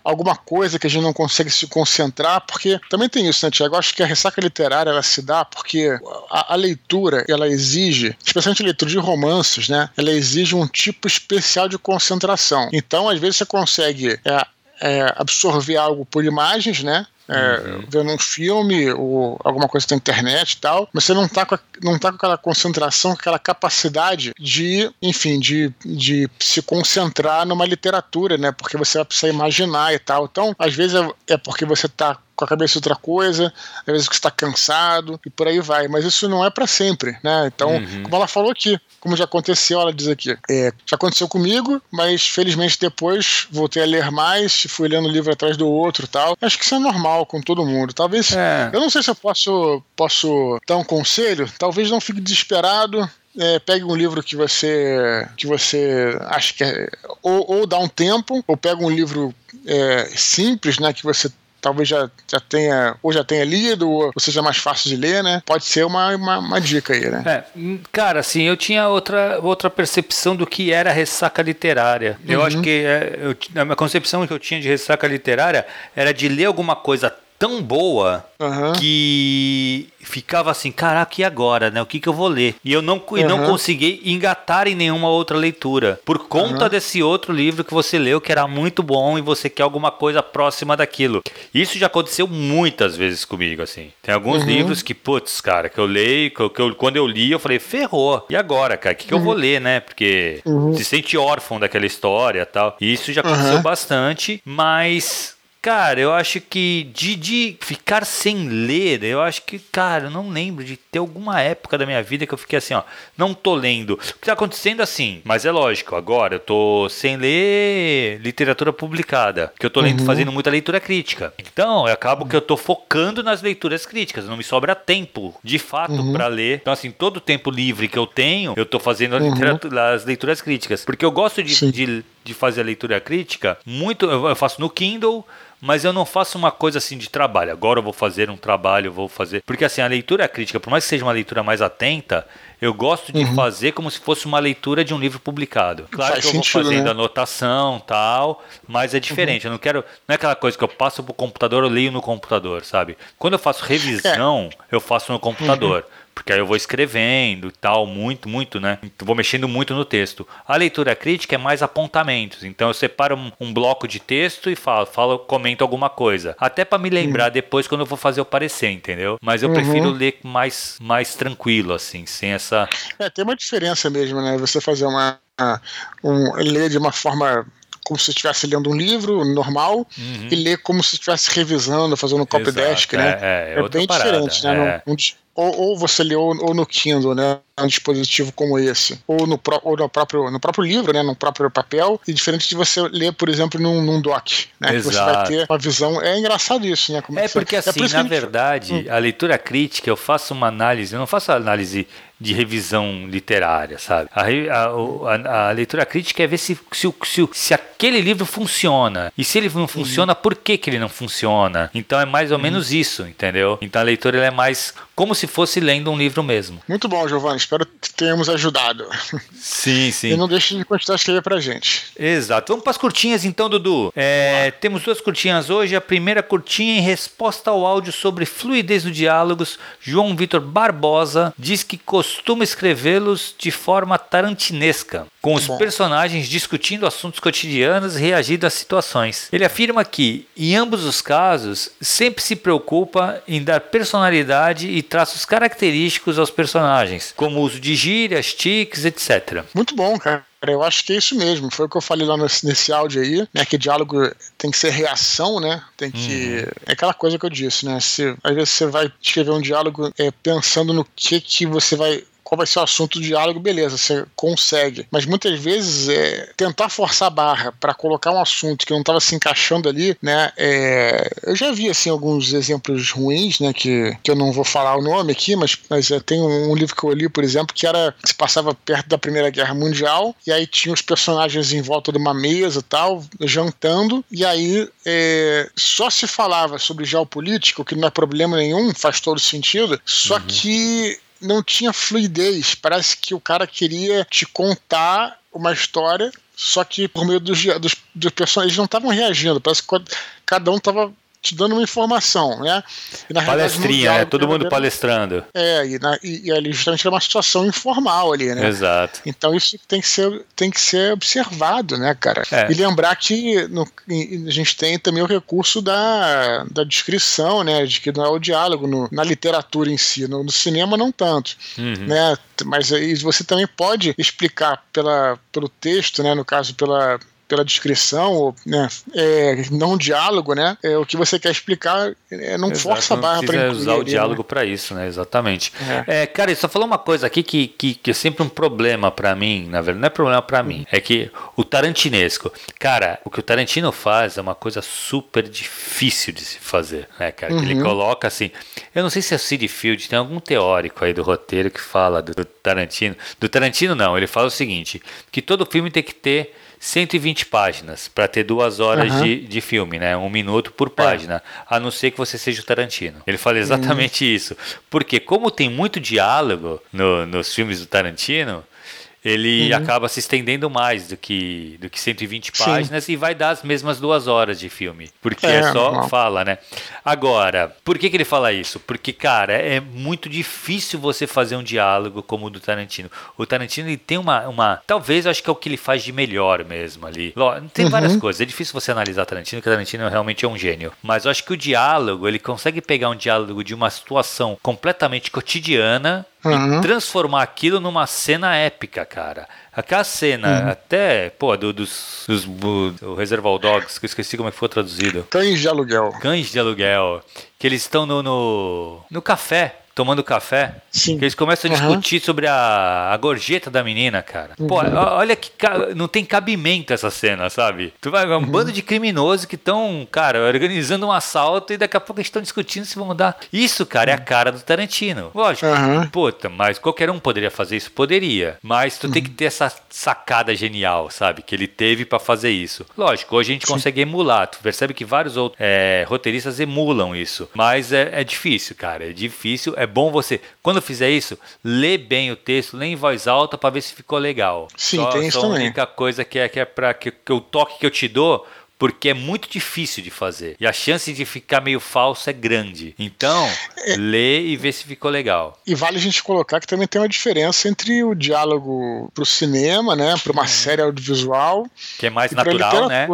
alguma coisa que a gente não consegue se concentrar, porque também tem isso, né, Tiago? Acho que a ressaca literária ela se dá porque a, a, leitura ela exige, especialmente a leitura de romances, né? Ela exige um tipo especial de concentração. Então, às vezes você consegue é, é, absorver algo por imagens, né? é, uhum. vendo um filme ou alguma coisa na internet e tal, mas você não tá, com a, não tá com aquela concentração, com aquela capacidade de, enfim, de, de se concentrar numa literatura, né? Porque você vai precisar imaginar e tal. Então, às vezes é, é porque você tá com a cabeça outra coisa, às vezes que está cansado e por aí vai. Mas isso não é para sempre, né? Então, uhum. como ela falou aqui, como já aconteceu, ela diz aqui, é, já aconteceu comigo, mas felizmente depois voltei a ler mais, fui lendo um livro atrás do outro, tal. Acho que isso é normal com todo mundo. Talvez, é. eu não sei se eu posso posso dar um conselho. Talvez não fique desesperado, é, pegue um livro que você que você acha que é, ou, ou dá um tempo ou pega um livro é, simples né que você talvez já, já tenha, ou já tenha lido, ou seja mais fácil de ler, né? Pode ser uma, uma, uma dica aí, né? É, cara, assim, eu tinha outra, outra percepção do que era ressaca literária. Eu uhum. acho que é, eu, a minha concepção que eu tinha de ressaca literária era de ler alguma coisa tão boa uhum. que ficava assim, caraca, e agora, né? O que, que eu vou ler? E eu não, e não consegui engatar em nenhuma outra leitura. Por conta uhum. desse outro livro que você leu, que era muito bom e você quer alguma coisa próxima daquilo. Isso já aconteceu muitas vezes comigo, assim. Tem alguns uhum. livros que, putz, cara, que eu leio, que eu, que eu, quando eu li, eu falei, ferrou. E agora, cara? O que, que eu vou uhum. ler, né? Porque uhum. se sente órfão daquela história tal. E isso já aconteceu bastante, mas Cara, eu acho que de, de ficar sem ler, eu acho que, cara, eu não lembro de ter alguma época da minha vida que eu fiquei assim, ó, não tô lendo. O que tá acontecendo assim, mas é lógico, agora eu tô sem ler literatura publicada, que eu tô lendo, uhum. fazendo muita leitura crítica. Então, eu acabo que eu tô focando nas leituras críticas, não me sobra tempo, de fato, uhum. para ler. Então, assim, todo o tempo livre que eu tenho, eu tô fazendo uhum. as leituras críticas, porque eu gosto de, de, de fazer a leitura crítica muito, eu faço no Kindle, mas eu não faço uma coisa assim de trabalho. Agora eu vou fazer um trabalho, vou fazer. Porque assim, a leitura crítica, por mais que seja uma leitura mais atenta, eu gosto de uhum. fazer como se fosse uma leitura de um livro publicado. Claro Faz que eu sentido, vou fazendo né? anotação tal, mas é diferente. Uhum. Eu não quero. Não é aquela coisa que eu passo pro computador, eu leio no computador, sabe? Quando eu faço revisão, é. eu faço no computador. Uhum porque aí eu vou escrevendo e tal, muito, muito, né? Vou mexendo muito no texto. A leitura crítica é mais apontamentos, então eu separo um, um bloco de texto e falo, falo, comento alguma coisa, até para me lembrar uhum. depois quando eu vou fazer o parecer, entendeu? Mas eu uhum. prefiro ler mais, mais tranquilo, assim, sem essa. É, tem uma diferença mesmo, né? Você fazer uma um, ler de uma forma como se estivesse lendo um livro normal uhum. e ler como se estivesse revisando, fazendo um copy Exato, desk, né? É, é, é bem parada, diferente, né? É. Um, ou, ou, você lê ou, ou, no Kindle, né? Um dispositivo como esse, ou no, pro, ou no, próprio, no próprio livro, né? No próprio papel, e diferente de você ler, por exemplo, num, num doc, né? Exato. Que você vai ter uma visão. É engraçado isso, né? Como é porque, você... assim, é na verdade, hum. a leitura crítica, eu faço uma análise, eu não faço análise de revisão literária, sabe? A, a, a, a leitura crítica é ver se, se, se, se, aquele livro funciona. E se ele não funciona, uhum. por que, que ele não funciona? Então é mais ou uhum. menos isso, entendeu? Então a leitura é mais como se fosse lendo um livro mesmo. Muito bom, Giovanni. Espero que tenhamos ajudado. Sim, sim. E não deixe de continuar escrever pra gente. Exato. Vamos para as curtinhas então, Dudu. É, temos duas curtinhas hoje. A primeira curtinha em resposta ao áudio sobre fluidez do diálogos. João Vitor Barbosa diz que costuma escrevê-los de forma tarantinesca, com os Bom. personagens discutindo assuntos cotidianos e reagindo às situações. Ele afirma que, em ambos os casos, sempre se preocupa em dar personalidade e traços característicos aos personagens, como o uso de gírias, tiques, etc. Muito bom, cara. Eu acho que é isso mesmo. Foi o que eu falei lá nesse, nesse áudio aí, né? Que diálogo tem que ser reação, né? Tem que. Uhum. É aquela coisa que eu disse, né? Se, às vezes você vai escrever um diálogo é, pensando no que, que você vai qual vai ser o assunto do diálogo, beleza, você consegue. Mas muitas vezes é, tentar forçar a barra para colocar um assunto que não estava se encaixando ali, né? É, eu já vi assim alguns exemplos ruins, né? Que, que eu não vou falar o nome aqui, mas, mas é, tem um, um, livro que eu li, por exemplo, que era se passava perto da Primeira Guerra Mundial e aí tinha os personagens em volta de uma mesa tal, jantando e aí é, só se falava sobre geopolítica, que não é problema nenhum, faz todo sentido. Só uhum. que não tinha fluidez. Parece que o cara queria te contar uma história, só que por meio dos, dos, dos personagens não estavam reagindo. Parece que cada um estava te dando uma informação, né? E, Palestrinha, né? Todo mundo palestrando. É, e, na, e, e, ali justamente era uma situação informal ali, né? Exato. Então isso tem que ser, tem que ser observado, né, cara? É. E lembrar que no, a gente tem também o recurso da, da descrição, né? De que não é o diálogo no, na literatura em si, no, no cinema não tanto, uhum. né? Mas aí você também pode explicar pela, pelo texto, né? No caso, pela pela descrição, ou, né, é, não diálogo, né? É, o que você quer explicar é, não Exato, força a barra para usar o diálogo né? para isso, né? Exatamente. É. é cara, só falou uma coisa aqui que, que, que é sempre um problema para mim, na verdade, não é problema para mim, é que o tarantinesco, cara, o que o Tarantino faz é uma coisa super difícil de se fazer, né, cara? Uhum. ele coloca assim, eu não sei se é o Sid Field, tem algum teórico aí do roteiro que fala do, do Tarantino. Do Tarantino não, ele fala o seguinte, que todo filme tem que ter 120 páginas para ter duas horas uhum. de, de filme, né? Um minuto por página, é. a não ser que você seja o Tarantino. Ele fala exatamente uhum. isso. Porque como tem muito diálogo no, nos filmes do Tarantino, ele uhum. acaba se estendendo mais do que, do que 120 páginas Sim. e vai dar as mesmas duas horas de filme. Porque é, é só fala, né? Agora, por que, que ele fala isso? Porque, cara, é muito difícil você fazer um diálogo como o do Tarantino. O Tarantino ele tem uma, uma. Talvez eu acho que é o que ele faz de melhor mesmo ali. Tem várias uhum. coisas. É difícil você analisar Tarantino, porque Tarantino realmente é um gênio. Mas eu acho que o diálogo, ele consegue pegar um diálogo de uma situação completamente cotidiana uhum. e transformar aquilo numa cena épica, cara. Aquela cena, uhum. até, pô, do, dos, dos do Dogs, que eu esqueci como é que foi traduzido. Cães de aluguel. Cães de aluguel. Que eles estão no, no, no café tomando café, Sim. que eles começam a discutir uhum. sobre a, a gorjeta da menina, cara. Uhum. Pô, olha que não tem cabimento essa cena, sabe? Tu vai um uhum. bando de criminosos que estão, cara, organizando um assalto e daqui a pouco eles estão discutindo se vão dar. Isso, cara, é a cara do Tarantino. Lógico. Uhum. Puta, mas qualquer um poderia fazer isso? Poderia. Mas tu tem que ter essa sacada genial, sabe? Que ele teve para fazer isso. Lógico, hoje a gente Sim. consegue emular. Tu percebe que vários outros é, roteiristas emulam isso. Mas é, é difícil, cara. É difícil é bom você, quando fizer isso, ler bem o texto, ler em voz alta para ver se ficou legal. Sim, só, tem isso só também. A única coisa que é, que é para que, que o toque que eu te dou porque é muito difícil de fazer. E a chance de ficar meio falso é grande. Então, é. lê e vê se ficou legal. E vale a gente colocar que também tem uma diferença entre o diálogo pro cinema, né, para uma uhum. série audiovisual, que é mais natural, né?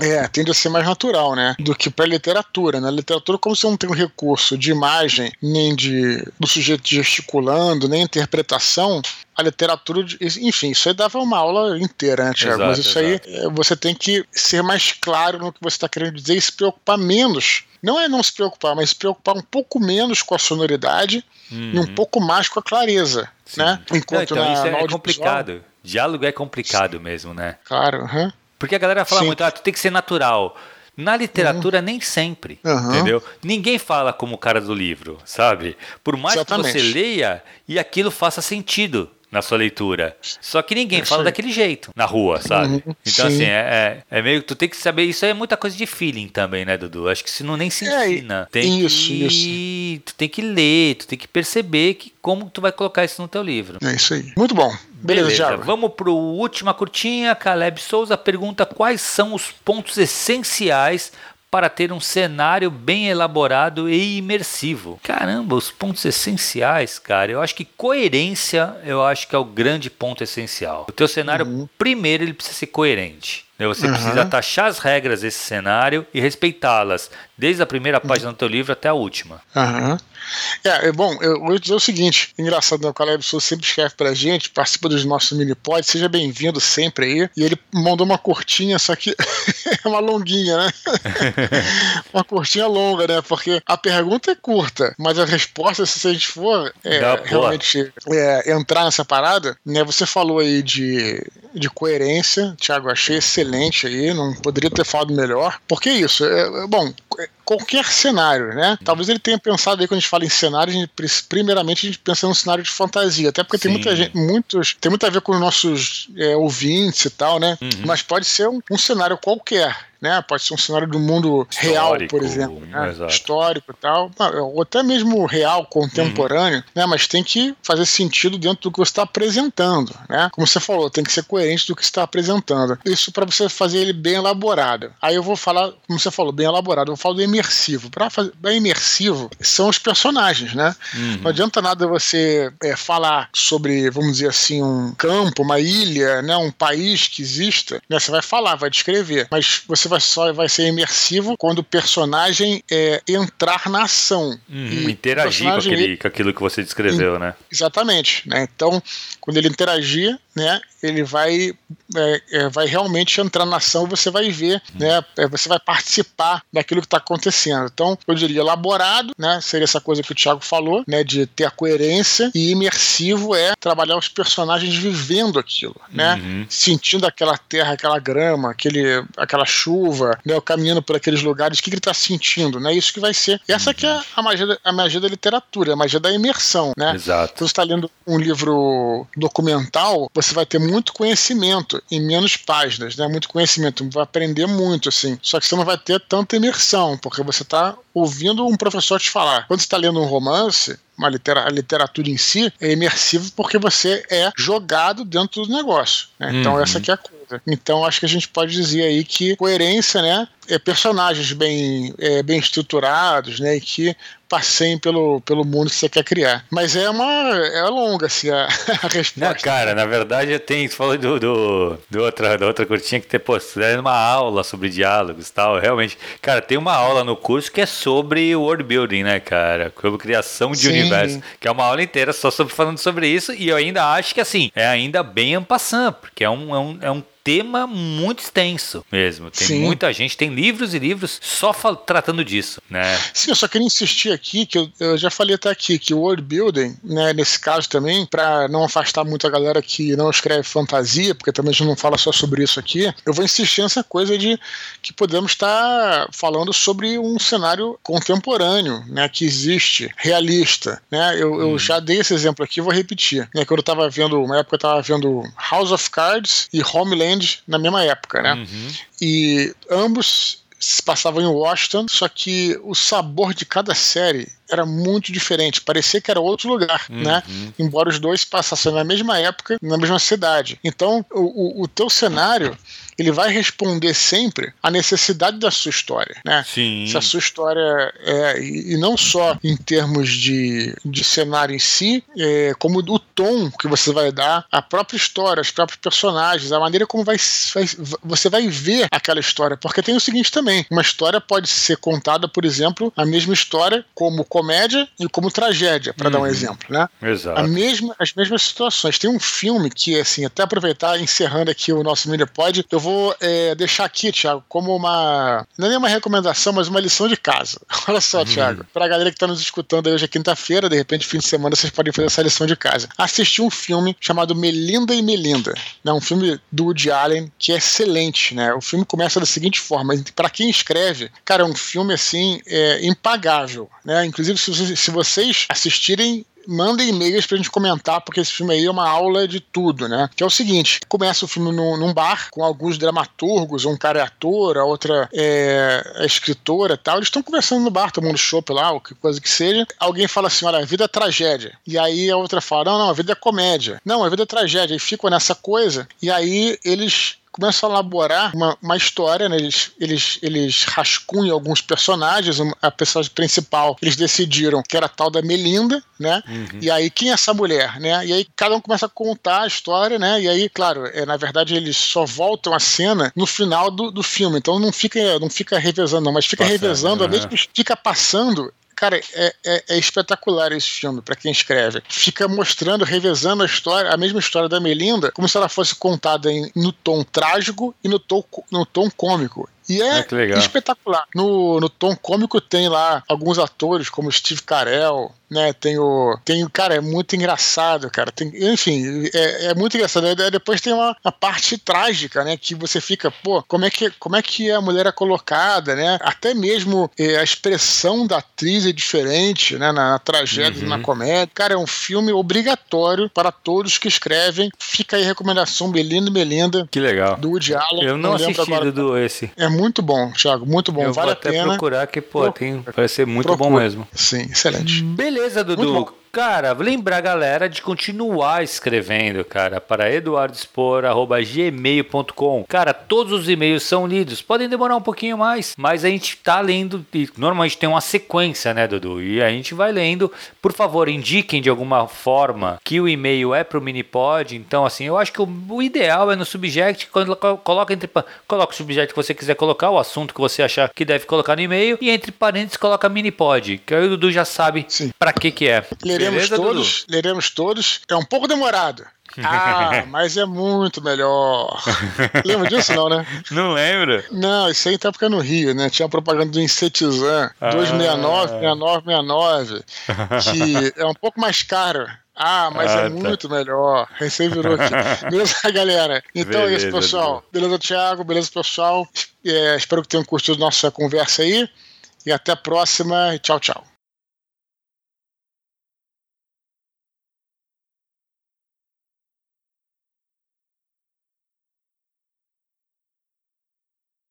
É, tende a ser mais natural, né, do que para literatura. Na né? literatura, como você não tem um recurso de imagem, nem de do sujeito gesticulando, nem interpretação, a literatura, enfim, isso aí dava uma aula inteira, né, Tiago? Mas isso exato. aí é, você tem que ser mais claro no que você está querendo dizer e se preocupar menos. Não é não se preocupar, mas se preocupar um pouco menos com a sonoridade uhum. e um uhum. pouco mais com a clareza, Sim. né? Enquanto não, então, na, isso é complicado. Diálogo é complicado Sim. mesmo, né? Claro. Uhum. Porque a galera fala Sim. muito, ah, tu tem que ser natural. Na literatura, uhum. nem sempre, uhum. entendeu? Ninguém fala como o cara do livro, sabe? Por mais Exatamente. que você leia e aquilo faça sentido na sua leitura. Só que ninguém fala daquele jeito na rua, sabe? Uhum, então, sim. assim, é, é, é, meio que tu tem que saber. Isso é muita coisa de feeling também, né, Dudu? Acho que se não nem se é, ensina. É, tem isso, que, isso. Tu tem que ler, tu tem que perceber que, como tu vai colocar isso no teu livro. É isso aí. Muito bom. Beleza, Beleza. Vamos para última curtinha. Caleb Souza pergunta quais são os pontos essenciais para ter um cenário bem elaborado e imersivo. Caramba, os pontos essenciais, cara. Eu acho que coerência, eu acho que é o grande ponto essencial. O teu cenário, uhum. primeiro, ele precisa ser coerente. Né? Você uhum. precisa taxar as regras desse cenário e respeitá-las, desde a primeira página do teu livro até a última. Uhum. É, é, bom, eu vou dizer o seguinte: engraçado, né? o Caleb Souza sempre escreve pra gente, participa dos nossos mini pods, seja bem-vindo sempre aí. E ele mandou uma curtinha, só que é uma longuinha, né? uma curtinha longa, né? Porque a pergunta é curta, mas a resposta, se a gente for é, Não, realmente é, entrar nessa parada, né? Você falou aí de, de coerência, Thiago, achei excelente aí, não poderia ter falado melhor. Porque é isso, é, bom, qualquer cenário, né? Talvez ele tenha pensado aí quando a gente fala em cenário, a gente, primeiramente a gente pensa num cenário de fantasia, até porque Sim. tem muita gente, muitos, tem muito a ver com os nossos é, ouvintes e tal, né? Uhum. Mas pode ser um, um cenário qualquer né? Pode ser um cenário do mundo Histórico, real, por exemplo, né? histórico e tal, ou até mesmo real, contemporâneo, uhum. né? Mas tem que fazer sentido dentro do que você está apresentando, né? Como você falou, tem que ser coerente do que você está apresentando. Isso para você fazer ele bem elaborado. Aí eu vou falar, como você falou, bem elaborado. Eu vou falar do imersivo. Para fazer bem imersivo são os personagens, né? Uhum. Não adianta nada você é, falar sobre, vamos dizer assim, um campo, uma ilha, né? Um país que exista. Né? Você vai falar, vai descrever, mas você vai só vai ser imersivo quando o personagem é, entrar na ação. Uhum, interagir com, aquele, com aquilo que você descreveu, né? Exatamente. Né? Então, quando ele interagir, né, ele vai, é, é, vai realmente entrar na ação e você vai ver, né, é, você vai participar daquilo que está acontecendo. Então, eu diria elaborado, né, seria essa coisa que o Thiago falou, né, de ter a coerência, e imersivo é trabalhar os personagens vivendo aquilo, né, uhum. sentindo aquela terra, aquela grama, aquele, aquela chuva, né, caminhando por aqueles lugares, o que, que ele está sentindo, né, isso que vai ser. Essa uhum. que é a magia, da, a magia da literatura, a magia da imersão, né. Exato. Então, você está lendo um livro documental, você vai ter muito conhecimento em menos páginas, né? Muito conhecimento, vai aprender muito, assim. Só que você não vai ter tanta imersão, porque você está ouvindo um professor te falar. Quando você está lendo um romance, uma litera, a literatura em si é imersivo porque você é jogado dentro do negócio. Né? Então uhum. essa aqui é a coisa. Então acho que a gente pode dizer aí que coerência, né, é personagens bem, é, bem estruturados, né, e que passeiem pelo, pelo mundo que você quer criar. Mas é uma. É longa, assim, a, a resposta. Não, cara, na verdade tem. Você falou do, do, do outra, da outra curtinha que ter, pô, uma aula sobre diálogos e tal. Realmente, cara, tem uma aula no curso que é sobre world building, né, cara? Sobre criação de Sim. universo. Que é uma aula inteira só sobre, falando sobre isso. E eu ainda acho que, assim, é ainda bem ampassando, porque é um, é um, é um tema muito extenso mesmo. Tem Sim. muita gente, tem livros e livros só tratando disso, né? Sim, eu só queria insistir aqui, que eu, eu já falei até aqui, que o world building, né, nesse caso também, para não afastar muito a galera que não escreve fantasia, porque também a gente não fala só sobre isso aqui, eu vou insistir nessa coisa de que podemos estar falando sobre um cenário contemporâneo, né, que existe, realista, né? Eu, eu hum. já dei esse exemplo aqui, vou repetir, né? Quando eu estava vendo, uma época eu estava vendo House of Cards e Homeland na mesma época, né? Uhum. E ambos se passavam em Washington, só que o sabor de cada série era muito diferente, parecia que era outro lugar, uhum. né? Embora os dois passassem na mesma época, na mesma cidade. Então, o, o, o teu cenário ele vai responder sempre à necessidade da sua história, né? Sim. Se a sua história é, e não só em termos de, de cenário em si, é, como o tom que você vai dar, a própria história, os próprios personagens, a maneira como vai, vai, você vai ver aquela história. Porque tem o seguinte também: uma história pode ser contada, por exemplo, a mesma história como comédia e como tragédia, para uhum. dar um uhum. exemplo, né? Exato. A mesma, as mesmas situações. Tem um filme que, assim, até aproveitar, encerrando aqui o nosso Mini Pod, eu vou vou é, deixar aqui, Thiago, como uma. Não é nem uma recomendação, mas uma lição de casa. Olha só, uhum. Thiago. Pra galera que tá nos escutando aí hoje é quinta-feira, de repente, fim de semana, vocês podem fazer essa lição de casa. Assistir um filme chamado Melinda e Melinda. Né, um filme do Woody Allen que é excelente, né? O filme começa da seguinte forma: para quem escreve, cara, é um filme assim é, impagável, né? Inclusive, se, se vocês assistirem mandem e-mails pra gente comentar, porque esse filme aí é uma aula de tudo, né? Que é o seguinte: começa o filme num, num bar com alguns dramaturgos, um cara é ator, a outra é, é escritora e tal. Eles estão conversando no bar, tomando chopp lá, ou que coisa que seja. Alguém fala assim: olha, a vida é tragédia. E aí a outra fala: não, não, a vida é comédia. Não, a vida é tragédia. E ficam nessa coisa. E aí eles começam a elaborar uma, uma história, né? Eles, eles, eles rascunham alguns personagens, a personagem principal, eles decidiram que era a tal da Melinda, né? Uhum. E aí, quem é essa mulher, né? E aí cada um começa a contar a história, né? E aí, claro, é, na verdade, eles só voltam a cena no final do, do filme. Então não fica, não fica revezando, não, mas fica Passando, revezando, né? mesmo fica passando Cara, é, é, é espetacular esse filme para quem escreve. Fica mostrando, revezando a história, a mesma história da Melinda, como se ela fosse contada em, no tom trágico e no tom, no tom cômico. E é, é espetacular. No, no tom cômico tem lá alguns atores, como Steve Carell, né? Tem o. Tem, cara, é muito engraçado, cara. Tem, enfim, é, é muito engraçado. Depois tem uma, uma, parte trágica, né? Que você fica, pô, como é que, como é que a mulher é colocada, né? Até mesmo é, a expressão da atriz é diferente, né? Na, na tragédia, uhum. na comédia. Cara, é um filme obrigatório para todos que escrevem. Fica aí a recomendação Belinda e Melinda. Que legal. Do Woody Allen. Eu não, não assisti agora. do esse. É muito bom, Thiago, muito bom. Eu vale vou até a pena. procurar que, pô, Pro... tem, parece ser muito Procura. bom mesmo. Sim, excelente. Beleza, Dudu. Cara, lembrar a galera de continuar escrevendo, cara, para eduardospor.gmail.com. Cara, todos os e-mails são lidos. Podem demorar um pouquinho mais, mas a gente tá lendo. E normalmente tem uma sequência, né, Dudu? E a gente vai lendo. Por favor, indiquem de alguma forma que o e-mail é pro Minipod. Então, assim, eu acho que o, ideal é no subject, quando coloca entre. Coloca o subject que você quiser colocar, o assunto que você achar que deve colocar no e-mail. E entre parênteses, coloca Minipod. Que aí o Dudu já sabe para que que é. Leremos Beleza, todos, Dudu? leremos todos. É um pouco demorado. Ah, mas é muito melhor. Lembra disso, não, né? Não lembro. Não, isso aí tá porque no Rio, né? Tinha a propaganda do Insetizan ah. 269, 69, 69, que é um pouco mais caro. Ah, mas ah, é tá. muito melhor. Recém virou aqui. Beleza, galera? Então beleza, é isso, pessoal. Beleza, Thiago? Beleza, pessoal? É, espero que tenham curtido nossa conversa aí. E até a próxima. Tchau, tchau.